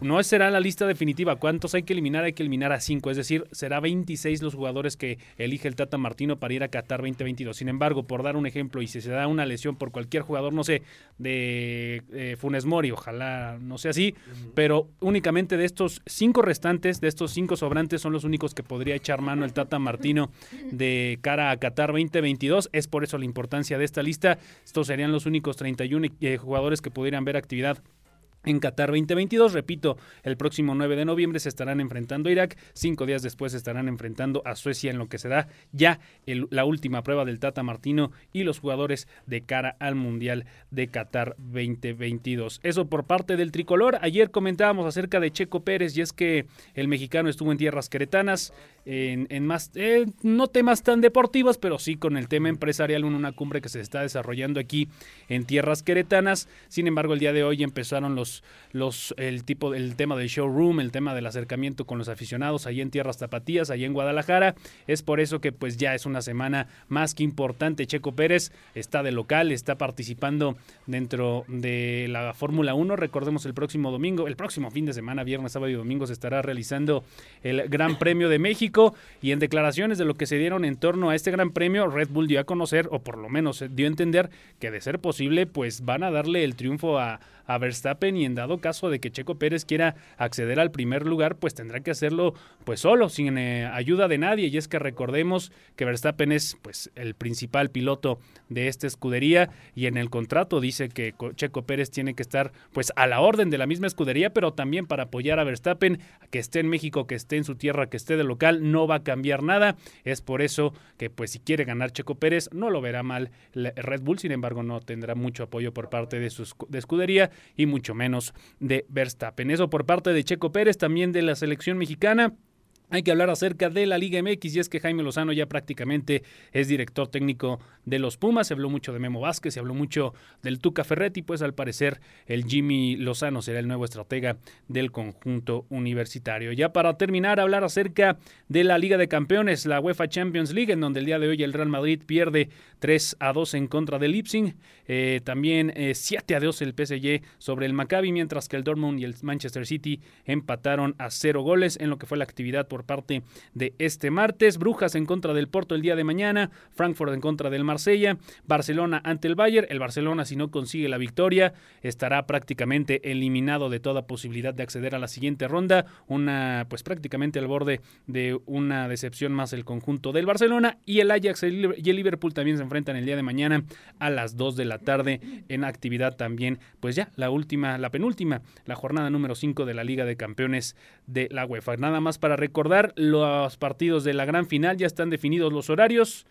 No será la lista definitiva. ¿Cuántos hay que eliminar? Hay que eliminar a 5. Es decir, será 26 los jugadores que elige el Tata Martino para ir a Qatar 2022. Sin embargo, por dar un ejemplo, y si se da una lesión por cualquier jugador, no sé, de eh, Funes Mori, ojalá no sea así, pero únicamente de estos cinco restantes, de estos cinco sobrantes, son los únicos que podría echar mano el Tata Martino de cara a Qatar 2022. Es por eso la importancia de esta lista. Estos serían los únicos 31 eh, jugadores que pudieran ver actividad en Qatar 2022. Repito, el próximo 9 de noviembre se estarán enfrentando a Irak. Cinco días después se estarán enfrentando a Suecia en lo que será ya la última prueba del Tata Martino y los jugadores de cara al Mundial de Qatar 2022. Eso por parte del tricolor. Ayer comentábamos acerca de Checo Pérez y es que el mexicano estuvo en tierras queretanas. En, más, eh, no temas tan deportivos, pero sí con el tema empresarial en una cumbre que se está desarrollando aquí en tierras queretanas. Sin embargo, el día de hoy empezaron los, los, el tipo, el tema del showroom, el tema del acercamiento con los aficionados allí en tierras tapatías, allí en Guadalajara. Es por eso que pues ya es una semana más que importante. Checo Pérez está de local, está participando dentro de la Fórmula 1. Recordemos el próximo domingo, el próximo fin de semana, viernes, sábado y domingo, se estará realizando el Gran Premio de México. Y en declaraciones de lo que se dieron en torno a este Gran Premio, Red Bull dio a conocer, o por lo menos dio a entender, que de ser posible, pues van a darle el triunfo a, a Verstappen y en dado caso de que Checo Pérez quiera acceder al primer lugar, pues tendrá que hacerlo pues solo, sin eh, ayuda de nadie. Y es que recordemos que Verstappen es pues el principal piloto de esta escudería y en el contrato dice que Co- Checo Pérez tiene que estar pues a la orden de la misma escudería, pero también para apoyar a Verstappen, que esté en México, que esté en su tierra, que esté de local, no va a cambiar nada. Es por eso que pues si quiere ganar Checo Pérez, no lo verá mal Red Bull, sin embargo no tendrá mucho apoyo por parte de su escu- de escudería y mucho menos de Verstappen. Eso por parte de Checo Pérez, también de la selección mexicana. Hay que hablar acerca de la Liga MX y es que Jaime Lozano ya prácticamente es director técnico de los Pumas. Se habló mucho de Memo Vázquez, se habló mucho del Tuca Ferretti, pues al parecer el Jimmy Lozano será el nuevo estratega del conjunto universitario. Ya para terminar, hablar acerca de la Liga de Campeones, la UEFA Champions League, en donde el día de hoy el Real Madrid pierde 3 a 2 en contra del Leipzig. Eh, también eh, 7 a 2 el PSG sobre el Maccabi, mientras que el Dortmund y el Manchester City empataron a cero goles en lo que fue la actividad por parte de este martes. Brujas en contra del Porto el día de mañana, Frankfurt en contra del Marsella, Barcelona ante el Bayern. El Barcelona, si no consigue la victoria, estará prácticamente eliminado de toda posibilidad de acceder a la siguiente ronda. Una, pues prácticamente al borde de una decepción más el conjunto del Barcelona. Y el Ajax y el Liverpool también se enfrentan el día de mañana a las 2 de la tarde en actividad también, pues ya la última, la penúltima, la jornada número 5 de la Liga de Campeones de la UEFA. Nada más para recordar, los partidos de la gran final ya están definidos los horarios.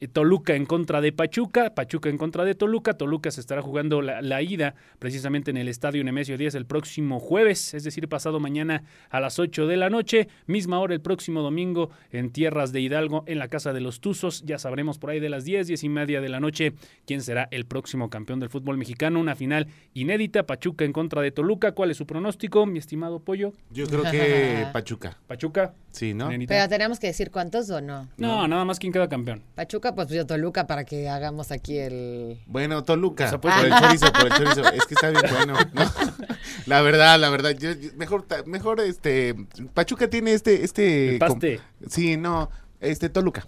Eh, Toluca en contra de Pachuca, Pachuca en contra de Toluca, Toluca se estará jugando la, la ida precisamente en el Estadio Nemesio 10 el próximo jueves, es decir, pasado mañana a las 8 de la noche, misma hora el próximo domingo en Tierras de Hidalgo, en la Casa de los Tuzos, ya sabremos por ahí de las 10, 10 y media de la noche quién será el próximo campeón del fútbol mexicano, una final inédita, Pachuca en contra de Toluca, ¿cuál es su pronóstico, mi estimado Pollo? Yo creo que Pachuca. Pachuca, Sí, ¿no? nenita. Pero tenemos que decir cuántos o no. No, nada más quién queda campeón. Pachuca, pues yo Toluca para que hagamos aquí el. Bueno, Toluca. O sea, pues- por el chorizo, por el chorizo. Es que está bien bueno. ¿no? La verdad, la verdad. yo- yo- mejor, mejor, este. Pachuca tiene este, este. El paste. com- Sí, no. Este, Toluca.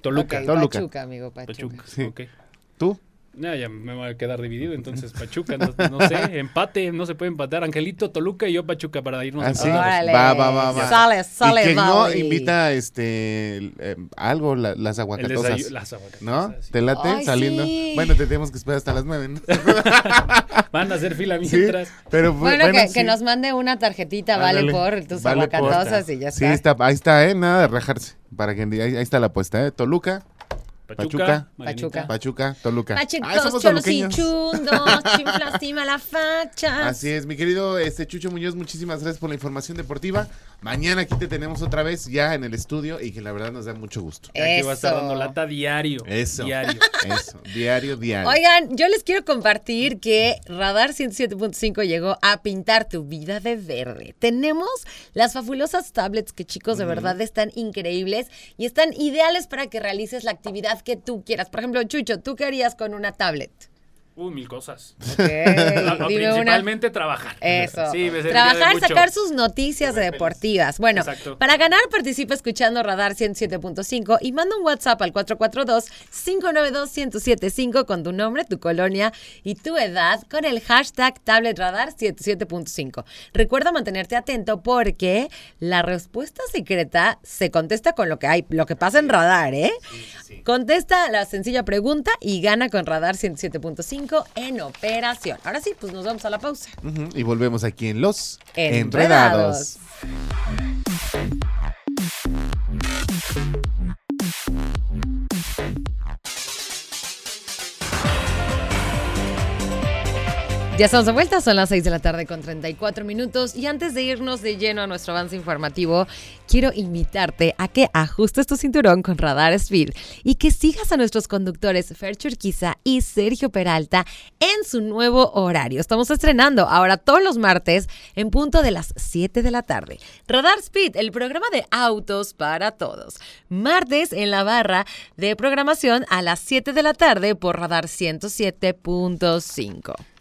Toluca. Ok, Toluca. Pachuca, amigo, Pachuca. Pachuca. Sí. ok. ¿Tú? Ya, ya me voy a quedar dividido, entonces Pachuca, no, no sé, empate, no se puede empatar. Angelito, Toluca y yo Pachuca para irnos Ah, sí. empatados. Órale. Va, va, va, va. Sale, sale, y que no invita, este. eh, algo, la- las aguacatosas. las aguacatosas, ¿No? sí. ¿Te late Ay, saliendo? sí. Bueno, te tenemos que esperar hasta las nueve, ¿no? Van a hacer fila Sí, mientras. pero bu- Bueno, que, sí. que nos mande una tarjetita, vale por tus Vale por- aguacatosas y ya Sí, está. está, ahí está, ¿eh? Nada de rajarse. Para que ahí, ahí está la apuesta, ¿eh? Toluca, Pachuca. Marianita. Pachuca, Toluca. Pachecos, Ah, somos cholos y chundos, chiflastima la facha. Así es, mi querido este Chucho Muñoz, muchísimas gracias por la información deportiva. Mañana aquí te tenemos otra vez ya en el estudio y que la verdad nos da mucho gusto. Ya que va a estar dando lata diario. Eso. Diario. Eso, diario, diario. Oigan, yo les quiero compartir que Radar 107.5 llegó a pintar tu vida de verde. Tenemos las fabulosas tablets que chicos de verdad están increíbles y están ideales para que realices la actividad que tú quieras. Por ejemplo, Chucho, ¿tú qué harías con una tablet? Uy, mil cosas. No, una. principalmente trabajar. Eso. Sí, Trabajar, sacar sus noticias deportivas. Bueno, Exacto. para ganar participa escuchando Radar 107.5 y manda un WhatsApp al 442-592-1075 con tu nombre, tu colonia y tu edad con el hashtag tabletradar 107.5. Recuerda mantenerte atento porque la respuesta secreta se contesta con lo que hay, lo que pasa en Radar, ¿eh? Contesta la sencilla pregunta y gana con Radar 107.5 en operación. Ahora sí, pues nos vamos a la pausa. Y volvemos aquí en Los Enredados. Enredados. Ya estamos de vuelta, son las 6 de la tarde con 34 minutos y antes de irnos de lleno a nuestro avance informativo, quiero invitarte a que ajustes tu cinturón con Radar Speed y que sigas a nuestros conductores Fer Churquiza y Sergio Peralta en su nuevo horario. Estamos estrenando ahora todos los martes en punto de las 7 de la tarde. Radar Speed, el programa de autos para todos. Martes en la barra de programación a las 7 de la tarde por Radar 107.5.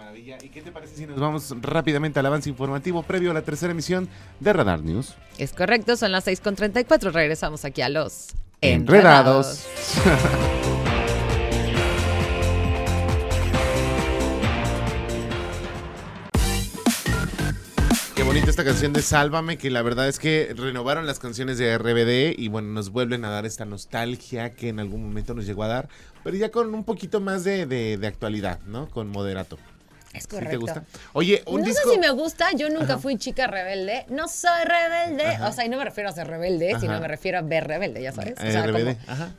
Maravilla. ¿Y qué te parece si nos vamos rápidamente al avance informativo previo a la tercera emisión de Radar News? Es correcto, son las 6.34. Regresamos aquí a los Enredados. Qué bonita esta canción de Sálvame, que la verdad es que renovaron las canciones de RBD y bueno, nos vuelven a dar esta nostalgia que en algún momento nos llegó a dar, pero ya con un poquito más de, de- de actualidad, ¿no? Con moderato. Es ¿Sí correcto. te gusta? Oye, un no disco... sé si me gusta, yo nunca fui chica rebelde. No soy rebelde. O sea, y no me refiero a ser rebelde, sino me refiero a ver rebelde, ya sabes. O Eh, sea, RBD, como- ajá.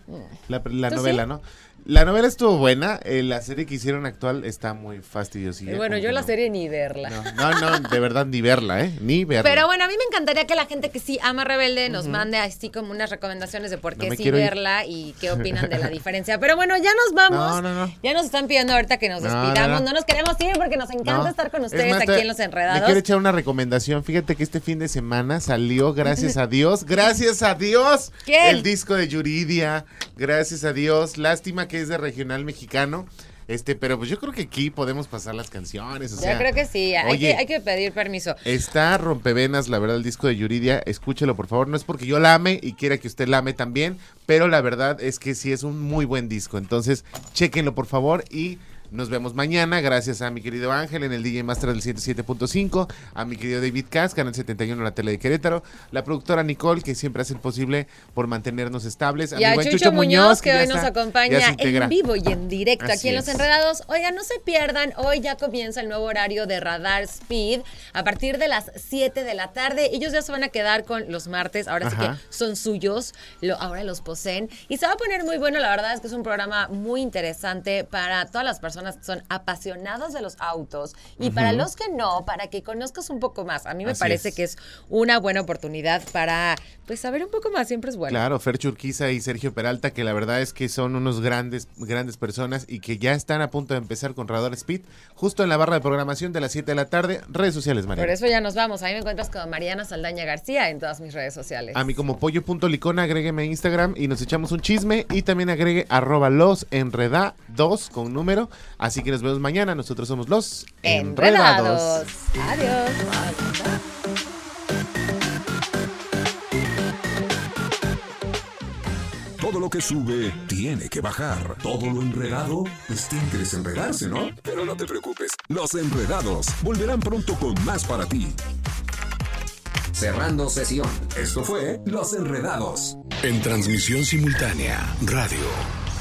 La, la ¿Tú novela, sí? ¿no? La novela estuvo buena, eh, la serie que hicieron actual está muy fastidiosa. Y bueno, yo la serie ni verla. No, no, no, de verdad, ni verla, ¿eh? Ni verla. Pero bueno, a mí me encantaría que la gente que sí ama Rebelde nos mande así como unas recomendaciones de por No qué me sí ir. verla y qué opinan de la diferencia. Pero bueno, ya nos vamos. No, no, no. Ya nos están pidiendo ahorita que nos No, no, despidamos. No, no. nos queremos ir porque nos encanta No. estar con Es ustedes más, aquí te- en Los Me Enredados. quiero echar una recomendación. Fíjate que este fin de semana salió, gracias a Dios, gracias a Dios, ¿Qué? el disco de Yuridia. Gracias a Dios. Lástima que es de regional mexicano. Este, pero pues yo creo que aquí podemos pasar las canciones. O Yo sea, creo que sí, hay, oye, que, hay que pedir permiso. Está rompevenas, la verdad, el disco de Yuridia. Escúchelo, por favor. No es porque yo la ame y quiera que usted la ame también, pero la verdad es que sí es un muy buen disco. Entonces, chéquenlo, por favor, y nos vemos mañana. Gracias a mi querido Ángel en el DJ Master del 107.5, a mi querido David Cas, Canal 71 en la tele de Querétaro, la productora Nicole, que siempre hace el posible por mantenernos estables. Y a mi buen Chucho, Muñoz, que, ya hoy nos acompaña en vivo y en directo Así aquí en Los. Enredados. Oigan, no se pierdan, hoy ya comienza el nuevo horario de Radar Speed a partir de las 7 de la tarde. Ellos ya se van a quedar con los martes, ahora sí que son suyos, lo, ahora los poseen. Y se va a poner muy bueno, la verdad es que es un programa muy interesante para todas las personas que son apasionadas de los autos y para los que no, para que conozcas un poco más. A mí me Así parece es. que es una buena oportunidad para pues saber un poco más, siempre es bueno. Claro, Fer Churquiza y Sergio Peralta, que la verdad es que son unos grandes, grandes personas y que ya están a punto de empezar con Radar Speed, justo en la barra de programación de las 7 de la tarde. Redes sociales, María. Por eso ya nos vamos. Ahí me encuentras con Mariana Saldaña García en todas mis redes sociales. A mí como pollo.licona, agrégueme a Instagram y nos echamos un chisme y también agregue arroba los enreda 2 con número. Así que nos vemos mañana. Nosotros somos los Enredados. Adiós. Todo lo que sube tiene que bajar. Todo lo enredado, pues tiene que desenredarse, ¿no? Pero no te preocupes, los enredados volverán pronto con más para ti. Cerrando sesión. Esto fue Los Enredados. En transmisión simultánea, radio,